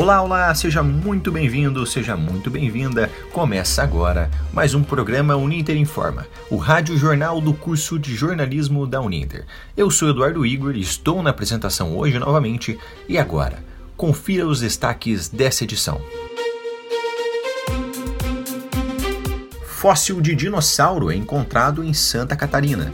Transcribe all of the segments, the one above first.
Olá, olá, seja muito bem-vindo, seja muito bem-vinda. Começa agora mais um programa Uninter Informa, o rádio jornal do curso de jornalismo da Uninter. Eu sou Eduardo Igor estou na apresentação hoje novamente. E agora, confira os destaques dessa edição. Fóssil de dinossauro é encontrado em Santa Catarina.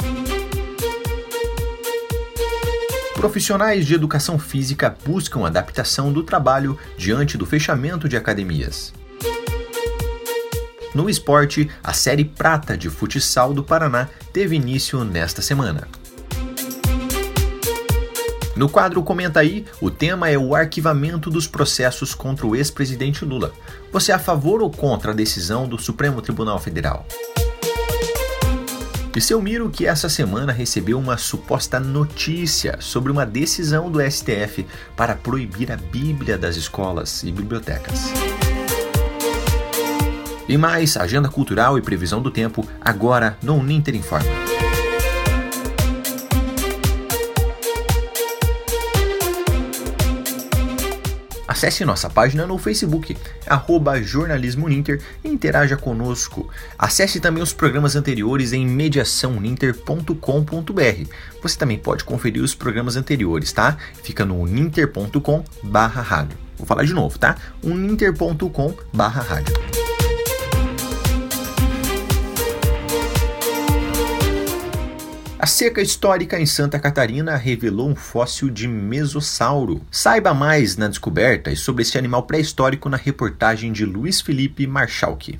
Profissionais de educação física buscam adaptação do trabalho diante do fechamento de academias. No esporte, a Série Prata de Futsal do Paraná teve início nesta semana. No quadro Comenta aí, o tema é o arquivamento dos processos contra o ex-presidente Lula. Você é a favor ou contra a decisão do Supremo Tribunal Federal? E seu Miro que essa semana recebeu uma suposta notícia sobre uma decisão do STF para proibir a Bíblia das escolas e bibliotecas. E mais, agenda cultural e previsão do tempo agora no Ninter Informa. Acesse nossa página no Facebook, arroba Jornalismo Ninter e interaja conosco. Acesse também os programas anteriores em mediaçãoninter.com.br. Você também pode conferir os programas anteriores, tá? Fica no ninter.com barra rádio. Vou falar de novo, tá? uninter.com barra rádio. A seca histórica em Santa Catarina revelou um fóssil de mesossauro. Saiba mais na descoberta e sobre esse animal pré-histórico na reportagem de Luiz Felipe Marchalke.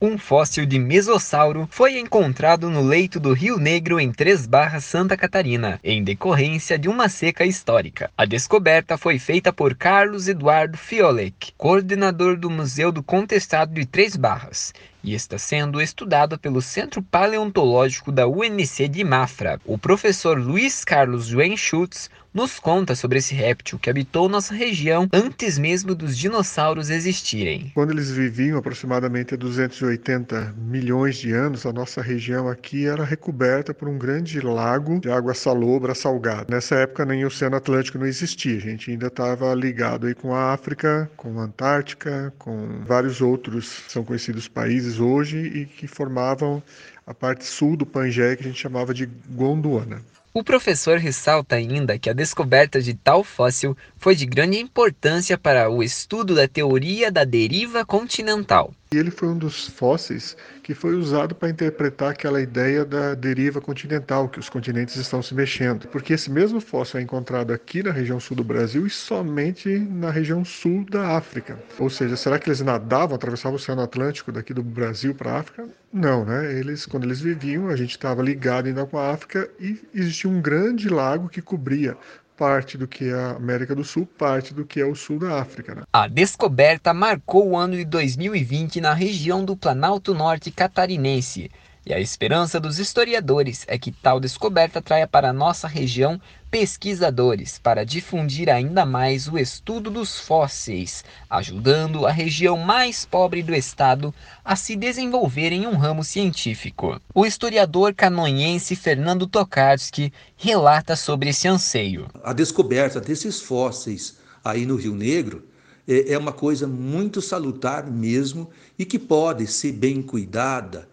Um fóssil de mesossauro foi encontrado no leito do Rio Negro em Três Barras, Santa Catarina, em decorrência de uma seca histórica. A descoberta foi feita por Carlos Eduardo Fiolek, coordenador do Museu do Contestado de Três Barras, e está sendo estudado pelo Centro Paleontológico da UNC de Mafra. O professor Luiz Carlos Joen Schutz nos conta sobre esse réptil que habitou nossa região antes mesmo dos dinossauros existirem. Quando eles viviam aproximadamente 280 milhões de anos, a nossa região aqui era recoberta por um grande lago de água salobra salgada. Nessa época nem o Oceano Atlântico não existia, a gente ainda estava ligado aí com a África, com a Antártica, com vários outros são conhecidos países hoje e que formavam a parte sul do Pangeia que a gente chamava de Gondwana. O professor ressalta ainda que a descoberta de tal fóssil foi de grande importância para o estudo da teoria da deriva continental. Ele foi um dos fósseis que foi usado para interpretar aquela ideia da deriva continental, que os continentes estão se mexendo. Porque esse mesmo fóssil é encontrado aqui na região sul do Brasil e somente na região sul da África. Ou seja, será que eles nadavam, atravessavam o Oceano Atlântico daqui do Brasil para a África? Não, né? Eles, quando eles viviam, a gente estava ligado ainda com a África e existia um grande lago que cobria parte do que é a América do Sul, parte do que é o sul da África. Né? A descoberta marcou o ano de 2020 na região do Planalto Norte catarinense. E a esperança dos historiadores é que tal descoberta traia para nossa região pesquisadores para difundir ainda mais o estudo dos fósseis, ajudando a região mais pobre do estado a se desenvolver em um ramo científico. O historiador canonhense Fernando Tokarski relata sobre esse anseio. A descoberta desses fósseis aí no Rio Negro é, é uma coisa muito salutar mesmo e que pode ser bem cuidada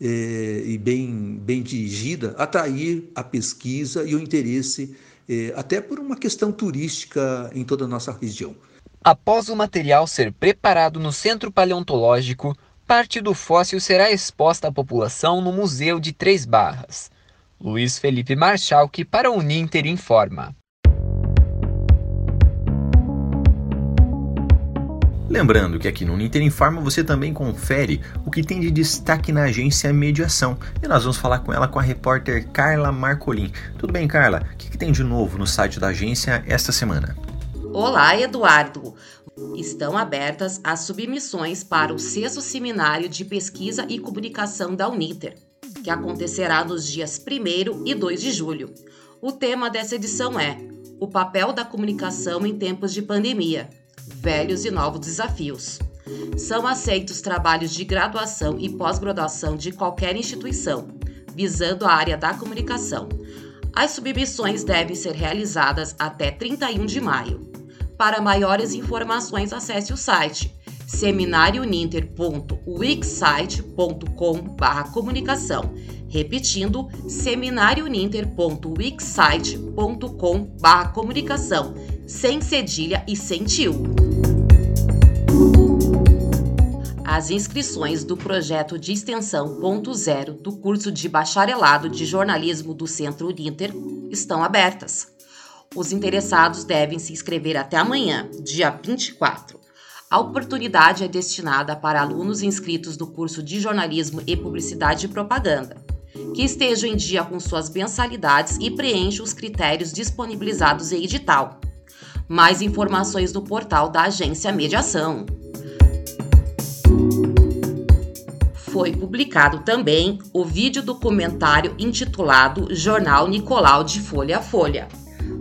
eh, e bem, bem dirigida, atrair a pesquisa e o interesse, eh, até por uma questão turística em toda a nossa região. Após o material ser preparado no Centro Paleontológico, parte do fóssil será exposta à população no Museu de Três Barras. Luiz Felipe Marchal, que para o Ninter informa. Lembrando que aqui no Ninter Informa você também confere o que tem de destaque na agência Mediação. E nós vamos falar com ela, com a repórter Carla Marcolin. Tudo bem, Carla? O que, que tem de novo no site da agência esta semana? Olá, Eduardo! Estão abertas as submissões para o sexto seminário de pesquisa e comunicação da Uniter, que acontecerá nos dias 1 e 2 de julho. O tema dessa edição é O papel da comunicação em tempos de pandemia velhos e novos desafios. São aceitos trabalhos de graduação e pós-graduação de qualquer instituição, visando a área da comunicação. As submissões devem ser realizadas até 31 de maio. Para maiores informações, acesse o site seminarioninter.wixsite.com/comunicação. Repetindo, seminarioninter.wixsite.com/comunicação, sem cedilha e sem tio. As inscrições do projeto de extensão ponto zero do curso de bacharelado de jornalismo do Centro Uninter estão abertas. Os interessados devem se inscrever até amanhã, dia 24. A oportunidade é destinada para alunos inscritos do curso de jornalismo e publicidade e propaganda, que estejam em dia com suas mensalidades e preencham os critérios disponibilizados em edital. Mais informações no portal da Agência Mediação. Foi publicado também o vídeo documentário intitulado Jornal Nicolau de Folha a Folha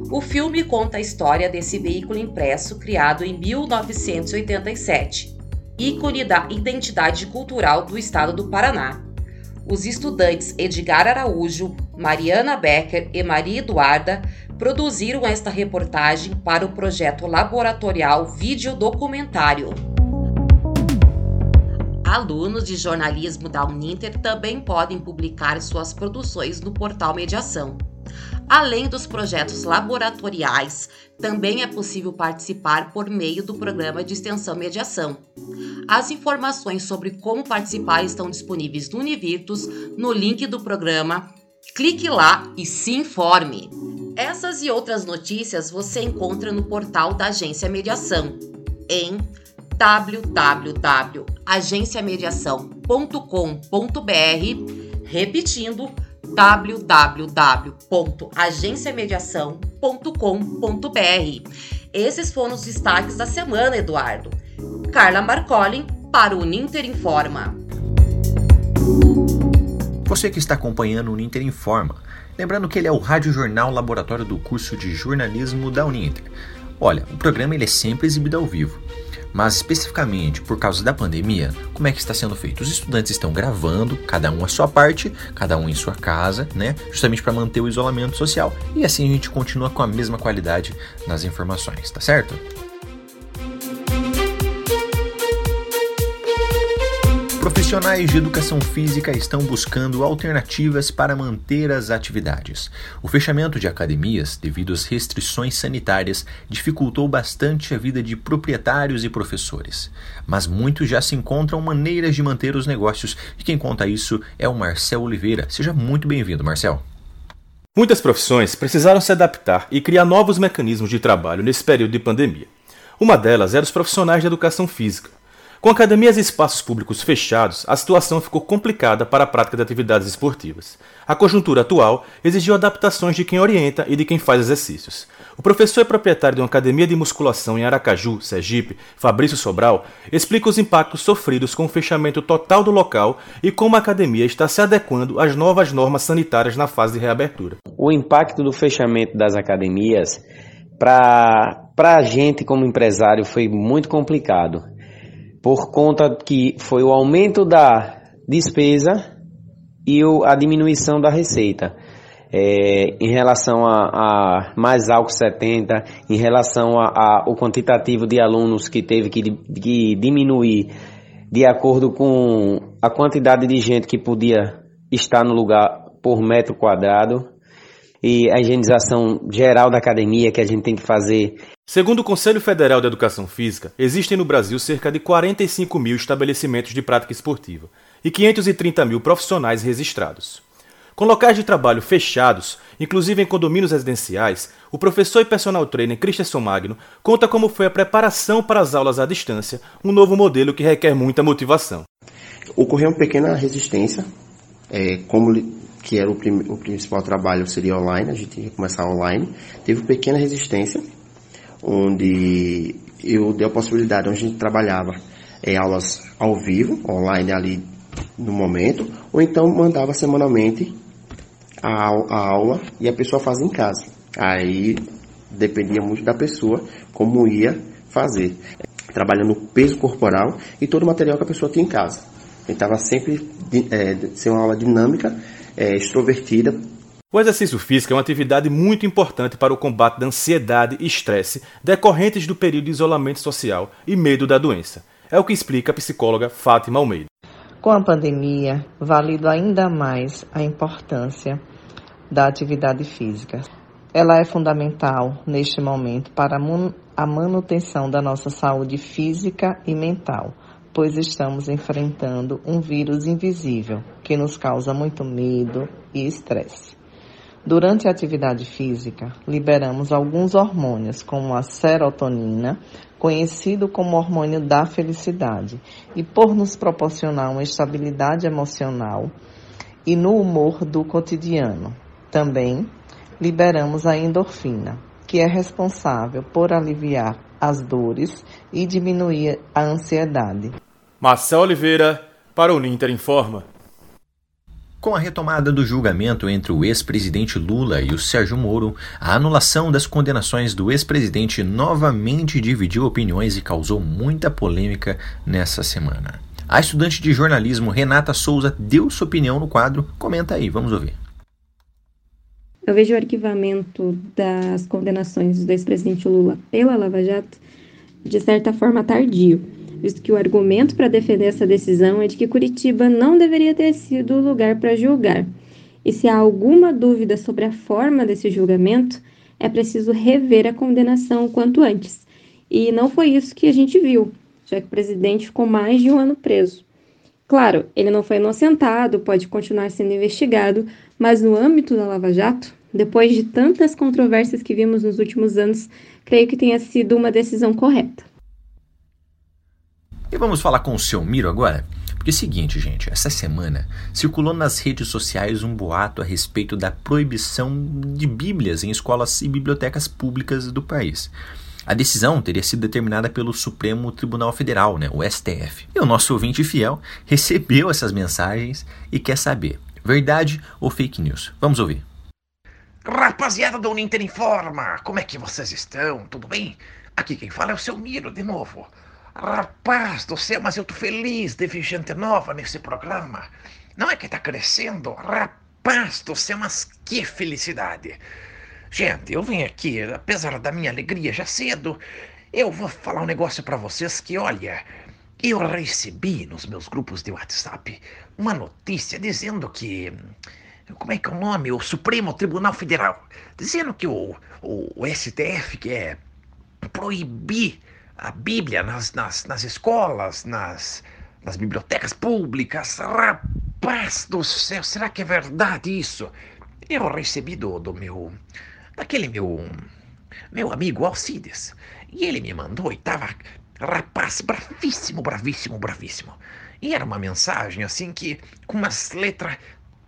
o filme conta a história desse veículo impresso criado em 1987, ícone da identidade cultural do estado do Paraná. Os estudantes Edgar Araújo, Mariana Becker e Maria Eduarda produziram esta reportagem para o projeto laboratorial Videodocumentário. Alunos de jornalismo da Uninter também podem publicar suas produções no portal Mediação. Além dos projetos laboratoriais, também é possível participar por meio do programa de extensão mediação. As informações sobre como participar estão disponíveis no Univirtus, no link do programa. Clique lá e se informe. Essas e outras notícias você encontra no portal da Agência Mediação em www.agenciamediação.com.br, repetindo www.agenciamediação.com.br. Esses foram os destaques da semana, Eduardo. Carla Marcolin para o Ninter Informa. Você que está acompanhando o Ninter Informa, lembrando que ele é o Rádio Jornal Laboratório do curso de jornalismo da Uninter. Olha, o programa ele é sempre exibido ao vivo. Mas especificamente por causa da pandemia, como é que está sendo feito? Os estudantes estão gravando, cada um a sua parte, cada um em sua casa, né? Justamente para manter o isolamento social e assim a gente continua com a mesma qualidade nas informações, tá certo? Profissionais de educação física estão buscando alternativas para manter as atividades. O fechamento de academias, devido às restrições sanitárias, dificultou bastante a vida de proprietários e professores. Mas muitos já se encontram maneiras de manter os negócios e quem conta isso é o Marcel Oliveira. Seja muito bem-vindo, Marcel. Muitas profissões precisaram se adaptar e criar novos mecanismos de trabalho nesse período de pandemia. Uma delas era os profissionais de educação física. Com academias e espaços públicos fechados, a situação ficou complicada para a prática de atividades esportivas. A conjuntura atual exigiu adaptações de quem orienta e de quem faz exercícios. O professor e proprietário de uma academia de musculação em Aracaju, Sergipe, Fabrício Sobral, explica os impactos sofridos com o fechamento total do local e como a academia está se adequando às novas normas sanitárias na fase de reabertura. O impacto do fechamento das academias para a gente como empresário foi muito complicado por conta que foi o aumento da despesa e a diminuição da receita. É, em relação a, a, mais álcool 70, em relação ao quantitativo de alunos que teve que, que diminuir de acordo com a quantidade de gente que podia estar no lugar por metro quadrado e a higienização geral da academia que a gente tem que fazer Segundo o Conselho Federal de Educação Física, existem no Brasil cerca de 45 mil estabelecimentos de prática esportiva e 530 mil profissionais registrados. Com locais de trabalho fechados, inclusive em condomínios residenciais, o professor e personal trainer Christensen Magno conta como foi a preparação para as aulas à distância, um novo modelo que requer muita motivação. Ocorreu uma pequena resistência, é, como que era o, prim o principal trabalho seria online, a gente ia começar online, teve pequena resistência, onde eu dei a possibilidade, onde a gente trabalhava é, aulas ao vivo, online ali no momento, ou então mandava semanalmente a, a aula e a pessoa fazia em casa. Aí dependia muito da pessoa como ia fazer, trabalhando peso corporal e todo o material que a pessoa tinha em casa. Tentava sempre é, ser uma aula dinâmica, é, extrovertida, O exercício físico é uma atividade muito importante para o combate da ansiedade e estresse decorrentes do período de isolamento social e medo da doença. É o que explica a psicóloga Fátima Almeida. Com a pandemia, valido ainda mais a importância da atividade física. Ela é fundamental neste momento para a manutenção da nossa saúde física e mental, pois estamos enfrentando um vírus invisível que nos causa muito medo e estresse. Durante a atividade física, liberamos alguns hormônios, como a serotonina, conhecido como hormônio da felicidade, e por nos proporcionar uma estabilidade emocional e no humor do cotidiano. Também liberamos a endorfina, que é responsável por aliviar as dores e diminuir a ansiedade. Marcel Oliveira, para o Ninter Informa. Com a retomada do julgamento entre o ex-presidente Lula e o Sérgio Moro, a anulação das condenações do ex-presidente novamente dividiu opiniões e causou muita polêmica nessa semana. A estudante de jornalismo Renata Souza deu sua opinião no quadro. Comenta aí, vamos ouvir. Eu vejo o arquivamento das condenações do ex-presidente Lula pela Lava Jato de certa forma tardio visto que o argumento para defender essa decisão é de que Curitiba não deveria ter sido o lugar para julgar. E se há alguma dúvida sobre a forma desse julgamento, é preciso rever a condenação o quanto antes. E não foi isso que a gente viu, já que o presidente ficou mais de um ano preso. Claro, ele não foi inocentado, pode continuar sendo investigado, mas no âmbito da Lava Jato, depois de tantas controvérsias que vimos nos últimos anos, creio que tenha sido uma decisão correta. E vamos falar com o seu Miro agora? Porque é o seguinte, gente, essa semana circulou nas redes sociais um boato a respeito da proibição de bíblias em escolas e bibliotecas públicas do país. A decisão teria sido determinada pelo Supremo Tribunal Federal, né, o STF. E o nosso ouvinte fiel recebeu essas mensagens e quer saber, verdade ou fake news? Vamos ouvir. Rapaziada do Uninter Informa, como é que vocês estão? Tudo bem? Aqui quem fala é o seu Miro de novo. Rapaz do céu, mas eu tô feliz de ver gente nova nesse programa. Não é que tá crescendo? Rapaz do céu, mas que felicidade. Gente, eu vim aqui, apesar da minha alegria já cedo, eu vou falar um negócio para vocês que, olha, eu recebi nos meus grupos de WhatsApp uma notícia dizendo que. Como é que é o nome? O Supremo Tribunal Federal. Dizendo que o, o, o STF quer proibir a Bíblia nas, nas, nas escolas, nas, nas bibliotecas públicas. Rapaz do céu, será que é verdade isso? Eu recebi do, do meu. daquele meu. meu amigo Alcides. E ele me mandou e tava. Rapaz, bravíssimo, bravíssimo, bravíssimo. E era uma mensagem assim que. com umas letras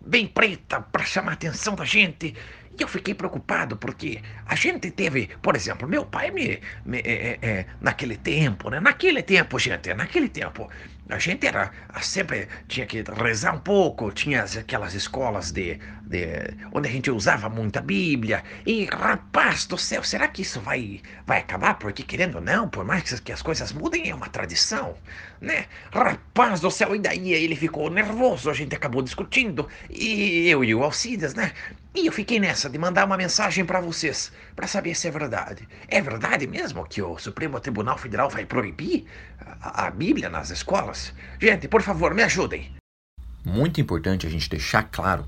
bem preta para chamar a atenção da gente. E eu fiquei preocupado porque a gente teve, por exemplo, meu pai me, me é, é, naquele tempo, né? Naquele tempo, gente, naquele tempo, a gente era sempre tinha que rezar um pouco, tinha aquelas escolas de, de onde a gente usava muita Bíblia. E rapaz do céu, será que isso vai vai acabar? Porque querendo ou não, por mais que as coisas mudem, é uma tradição, né? Rapaz do céu, e daí ele ficou nervoso, a gente acabou discutindo e eu e o Alcides, né? E eu fiquei nessa de mandar uma mensagem para vocês, para saber se é verdade. É verdade mesmo que o Supremo Tribunal Federal vai proibir a, a Bíblia nas escolas? Gente, por favor, me ajudem. Muito importante a gente deixar claro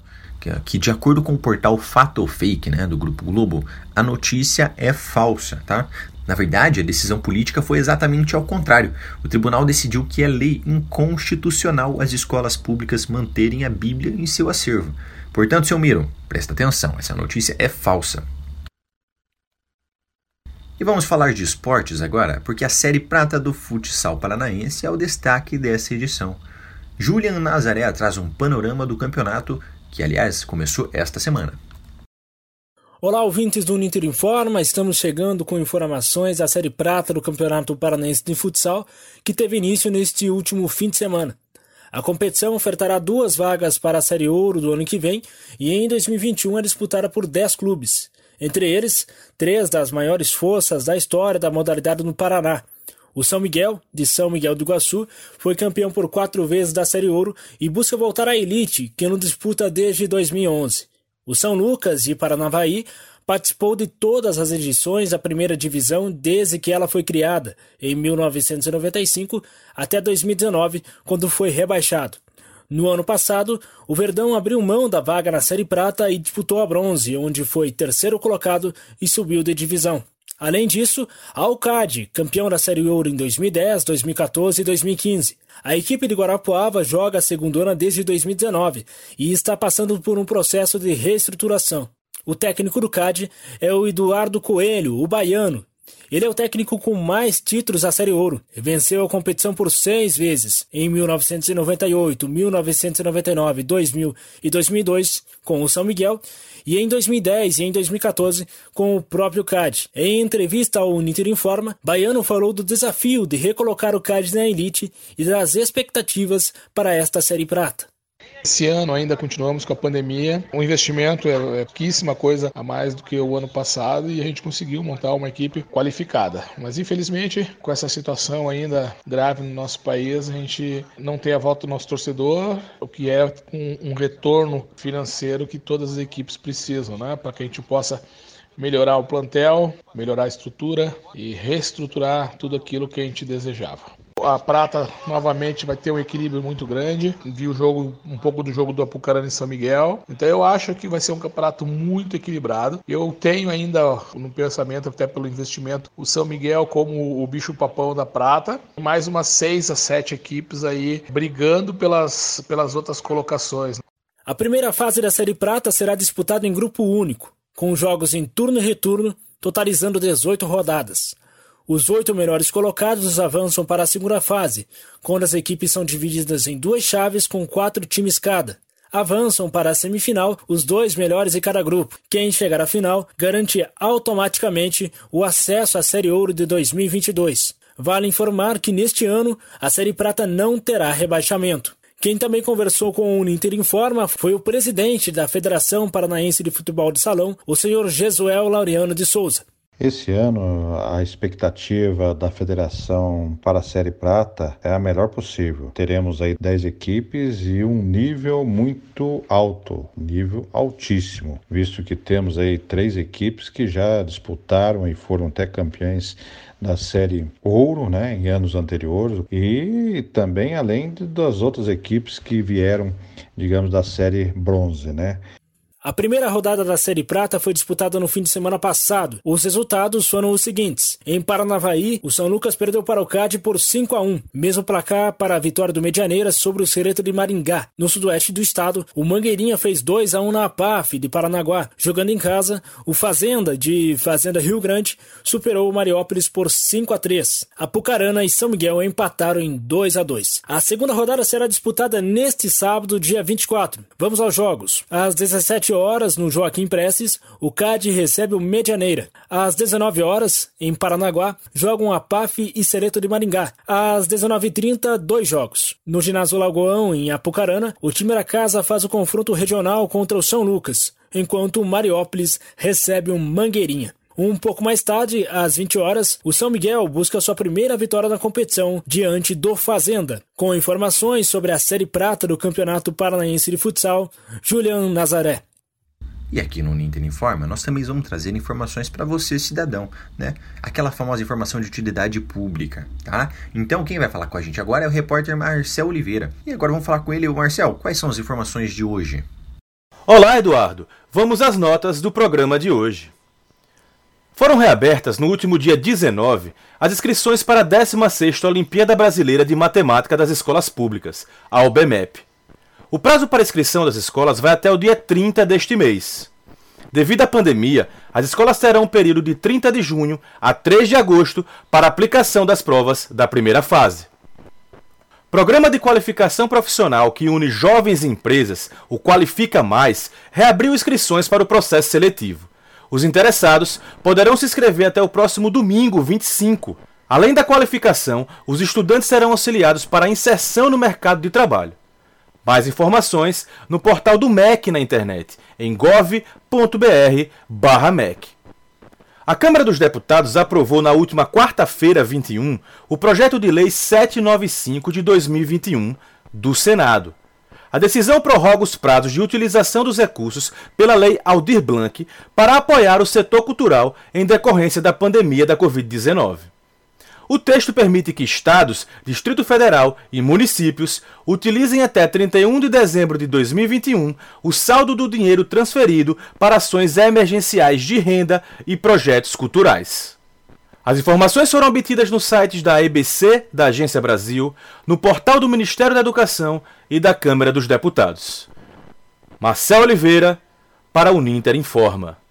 que, de acordo com o portal Fato ou Fake, né, do Grupo Globo, a notícia é falsa, tá? Na verdade, a decisão política foi exatamente ao contrário. O tribunal decidiu que é lei inconstitucional as escolas públicas manterem a Bíblia em seu acervo. Portanto, seu Miro, presta atenção, essa notícia é falsa. E vamos falar de esportes agora, porque a série prata do futsal paranaense é o destaque dessa edição. Julian Nazaré traz um panorama do campeonato, que aliás começou esta semana. Olá, ouvintes do Uninter Informa, estamos chegando com informações da Série Prata do Campeonato Paranaense de Futsal, que teve início neste último fim de semana. A competição ofertará duas vagas para a Série Ouro do ano que vem e em 2021 é disputada por 10 clubes. Entre eles, três das maiores forças da história da modalidade no Paraná. O São Miguel, de São Miguel do Iguaçu, foi campeão por quatro vezes da Série Ouro e busca voltar à elite, que não disputa desde 2011. O São Lucas de Paranavaí participou de todas as edições da primeira divisão desde que ela foi criada, em 1995 até 2019, quando foi rebaixado. No ano passado, o Verdão abriu mão da vaga na Série Prata e disputou a bronze, onde foi terceiro colocado e subiu de divisão. Além disso, a Alcade, campeão da Série Ouro em 2010, 2014 e 2015. A equipe de Guarapuava joga a segundona desde 2019 e está passando por um processo de reestruturação. O técnico do CAD é o Eduardo Coelho, o baiano. Ele é o técnico com mais títulos da Série Ouro. Venceu a competição por seis vezes, em 1998, 1999, 2000 e 2002, com o São Miguel, e em 2010 e em 2014 com o próprio CAD. Em entrevista ao Uniter Informa, Baiano falou do desafio de recolocar o CAD na elite e das expectativas para esta Série Prata. Esse ano ainda continuamos com a pandemia. O investimento é, é pouquíssima coisa a mais do que o ano passado e a gente conseguiu montar uma equipe qualificada. Mas infelizmente, com essa situação ainda grave no nosso país, a gente não tem a volta do nosso torcedor, o que é um, um retorno financeiro que todas as equipes precisam, né? Para que a gente possa melhorar o plantel, melhorar a estrutura e reestruturar tudo aquilo que a gente desejava. A Prata novamente vai ter um equilíbrio muito grande. Vi o jogo, um pouco do jogo do Apucarana em São Miguel. Então eu acho que vai ser um campeonato muito equilibrado. Eu tenho ainda no pensamento, até pelo investimento, o São Miguel como o bicho papão da Prata. Mais umas seis a sete equipes aí brigando pelas, pelas outras colocações. A primeira fase da Série Prata será disputada em grupo único, com jogos em turno e retorno, totalizando 18 rodadas. Os oito melhores colocados avançam para a segunda fase, quando as equipes são divididas em duas chaves com quatro times cada. Avançam para a semifinal os dois melhores de cada grupo. Quem chegar à final garante automaticamente o acesso à Série Ouro de 2022. Vale informar que neste ano a Série Prata não terá rebaixamento. Quem também conversou com o Uninter Informa foi o presidente da Federação Paranaense de Futebol de Salão, o senhor Jesuel Laureano de Souza. Esse ano, a expectativa da federação para a Série Prata é a melhor possível. Teremos aí 10 equipes e um nível muito alto, nível altíssimo, visto que temos aí três equipes que já disputaram e foram até campeões da série Ouro, né, em anos anteriores, e também além das outras equipes que vieram, digamos, da série Bronze, né? A primeira rodada da Série Prata foi disputada no fim de semana passado. Os resultados foram os seguintes: em Paranavaí, o São Lucas perdeu para o CAD por 5 a 1, mesmo placar para a vitória do Medianeiras sobre o Cereto de Maringá. No sudoeste do estado, o Mangueirinha fez 2 a 1 na APAF de Paranaguá. Jogando em casa, o Fazenda de Fazenda Rio Grande superou o Mariópolis por 5 a 3. Apucarana e São Miguel empataram em 2 a 2. A segunda rodada será disputada neste sábado, dia 24. Vamos aos jogos. Às 17 horas, no Joaquim Prestes, o CAD recebe o Medianeira. Às 19 horas, em Paranaguá, jogam a PAF e Cereto de Maringá. Às 19h30, dois jogos. No ginásio Lagoão, em Apucarana, o time da casa faz o confronto regional contra o São Lucas, enquanto o Mariópolis recebe o um Mangueirinha. Um pouco mais tarde, às 20 horas, o São Miguel busca sua primeira vitória na competição diante do Fazenda. Com informações sobre a Série Prata do Campeonato Paranaense de Futsal, Julian Nazaré. E aqui no Ninter Informa, nós também vamos trazer informações para você, cidadão, né? Aquela famosa informação de utilidade pública, tá? Então, quem vai falar com a gente agora é o repórter Marcel Oliveira. E agora vamos falar com ele. Marcel, quais são as informações de hoje? Olá, Eduardo. Vamos às notas do programa de hoje. Foram reabertas no último dia 19 as inscrições para a 16ª Olimpíada Brasileira de Matemática das Escolas Públicas, a OBMEP. O prazo para inscrição das escolas vai até o dia 30 deste mês. Devido à pandemia, as escolas terão um período de 30 de junho a 3 de agosto para aplicação das provas da primeira fase. Programa de qualificação profissional que une jovens e empresas, o Qualifica Mais, reabriu inscrições para o processo seletivo. Os interessados poderão se inscrever até o próximo domingo, 25. Além da qualificação, os estudantes serão auxiliados para a inserção no mercado de trabalho. Mais informações no portal do MEC na internet, em gov.br/mec. A Câmara dos Deputados aprovou na última quarta-feira, 21, o projeto de lei 795 de 2021 do Senado. A decisão prorroga os prazos de utilização dos recursos pela Lei Aldir Blanc para apoiar o setor cultural em decorrência da pandemia da Covid-19. O texto permite que estados, Distrito Federal e municípios utilizem até 31 de dezembro de 2021 o saldo do dinheiro transferido para ações emergenciais de renda e projetos culturais. As informações foram obtidas nos sites da EBC, da Agência Brasil, no portal do Ministério da Educação e da Câmara dos Deputados. Marcel Oliveira, para o Ninter Informa.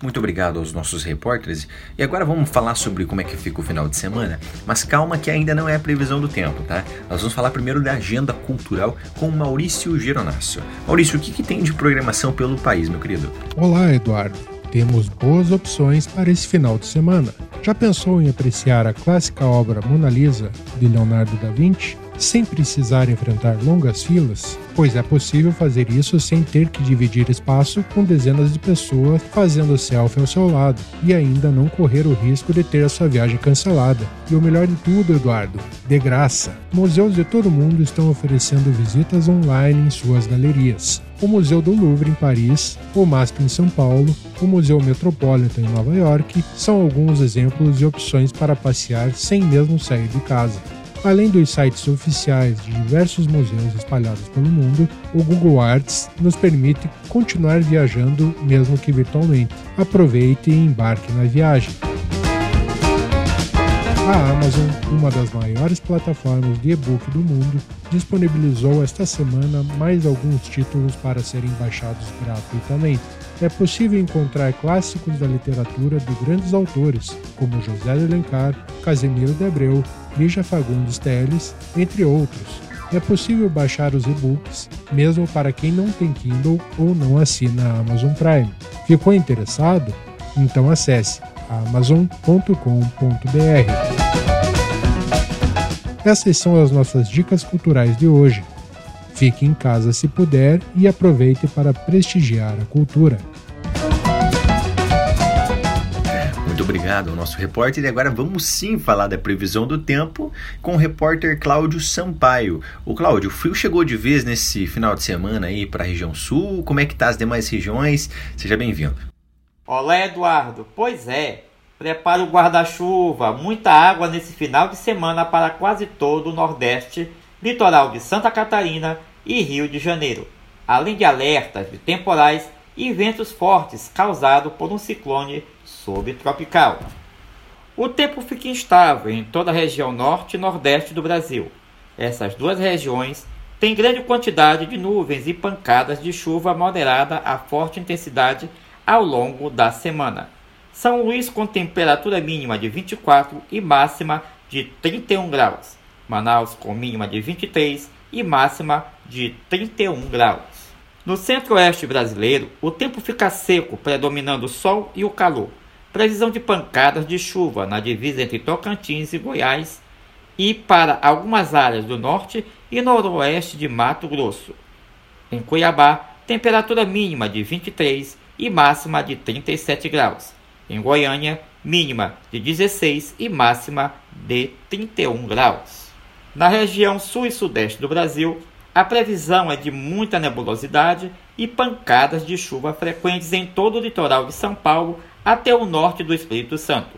Muito obrigado aos nossos repórteres. E agora vamos falar sobre como é que fica o final de semana. Mas calma que ainda não é a previsão do tempo, tá? Nós vamos falar primeiro da agenda cultural com Maurício Geronasso. Maurício, o que, que tem de programação pelo país, meu querido? Olá, Eduardo. Temos boas opções para esse final de semana. Já pensou em apreciar a clássica obra Mona Lisa de Leonardo da Vinci sem precisar enfrentar longas filas? Pois é possível fazer isso sem ter que dividir espaço com dezenas de pessoas fazendo selfie ao seu lado e ainda não correr o risco de ter a sua viagem cancelada. E o melhor de tudo, Eduardo, de graça. Museus de todo mundo estão oferecendo visitas online em suas galerias o Museu do Louvre em Paris, o MASP em São Paulo, o Museu Metropolitan em Nova York são alguns exemplos de opções para passear sem mesmo sair de casa. Além dos sites oficiais de diversos museus espalhados pelo mundo, o Google Arts nos permite continuar viajando mesmo que virtualmente. Aproveite e embarque na viagem. A Amazon, uma das maiores plataformas de e-book do mundo, disponibilizou esta semana mais alguns títulos para serem baixados gratuitamente. É possível encontrar clássicos da literatura de grandes autores, como José de Alencar, Casemiro de Abreu, Lígia Fagundes Teles, entre outros. É possível baixar os e-books, mesmo para quem não tem Kindle ou não assina a Amazon Prime. Ficou interessado? Então acesse amazon.com.br. Essas são as nossas dicas culturais de hoje. Fique em casa se puder e aproveite para prestigiar a cultura. Muito obrigado ao nosso repórter. E agora vamos sim falar da previsão do tempo com o repórter Cláudio Sampaio. O Cláudio, o frio chegou de vez nesse final de semana aí para a região sul. Como é que tá as demais regiões? Seja bem-vindo. Olá, Eduardo. Pois é, prepara o guarda-chuva, muita água nesse final de semana para quase todo o Nordeste, litoral de Santa Catarina e Rio de Janeiro, além de alertas de temporais e ventos fortes causados por um ciclone subtropical. O tempo fica instável em toda a região norte e nordeste do Brasil. Essas duas regiões têm grande quantidade de nuvens e pancadas de chuva moderada a forte intensidade ao longo da semana. São Luís com temperatura mínima de 24 e máxima de 31 graus. Manaus com mínima de 23 e máxima de 31 graus. No centro-oeste brasileiro, o tempo fica seco, predominando o sol e o calor. Previsão de pancadas de chuva na divisa entre Tocantins e Goiás e para algumas áreas do norte e noroeste de Mato Grosso. Em Cuiabá, temperatura mínima de 23 e máxima de 37 graus. Em Goiânia, mínima de 16 e máxima de 31 graus. Na região sul e sudeste do Brasil, a previsão é de muita nebulosidade e pancadas de chuva frequentes em todo o litoral de São Paulo até o norte do Espírito Santo.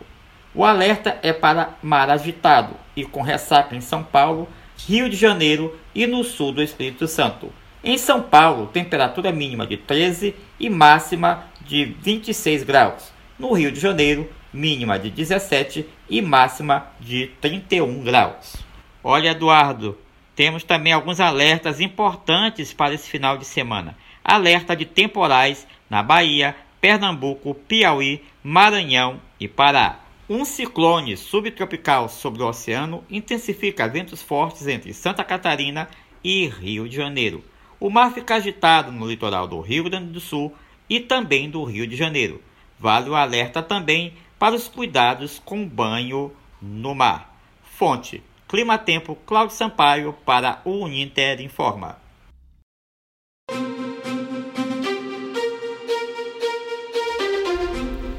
O alerta é para mar agitado e com ressaca em São Paulo, Rio de Janeiro e no sul do Espírito Santo. Em São Paulo, temperatura mínima de 13 e máxima de 26 graus. No Rio de Janeiro, mínima de 17 e máxima de 31 graus. Olha, Eduardo, temos também alguns alertas importantes para esse final de semana. Alerta de temporais na Bahia, Pernambuco, Piauí, Maranhão e Pará. Um ciclone subtropical sobre o oceano intensifica ventos fortes entre Santa Catarina e Rio de Janeiro. O mar fica agitado no litoral do Rio Grande do Sul e também do Rio de Janeiro. Vale o alerta também para os cuidados com banho no mar. Fonte: Clima Tempo Cláudio Sampaio para o Uninter Informa.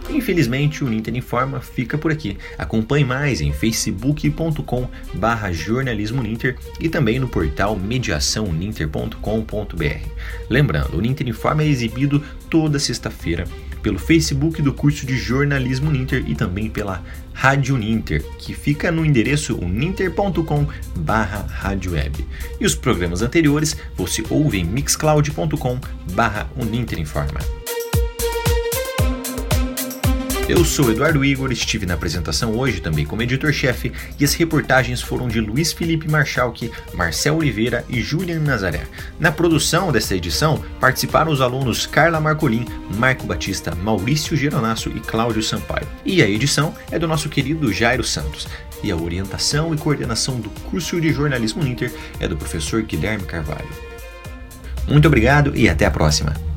Infelizmente, o Ninter Informa fica por aqui. Acompanhe mais em facebook.com barra jornalismo e também no portal mediaçãoninter.com.br. Lembrando, o Ninter Informa é exibido toda sexta-feira pelo Facebook do curso de jornalismo Ninter e também pela Rádio Ninter, que fica no endereço ninter.com barra web. E os programas anteriores você ouve em mixcloud.com barra Informa. Eu sou Eduardo Igor, estive na apresentação hoje também como editor-chefe e as reportagens foram de Luiz Felipe Marchalque, Marcel Oliveira e Julian Nazaré. Na produção desta edição participaram os alunos Carla Marcolin, Marco Batista, Maurício Geronasso e Cláudio Sampaio. E a edição é do nosso querido Jairo Santos. E a orientação e coordenação do curso de jornalismo Ninter é do professor Guilherme Carvalho. Muito obrigado e até a próxima!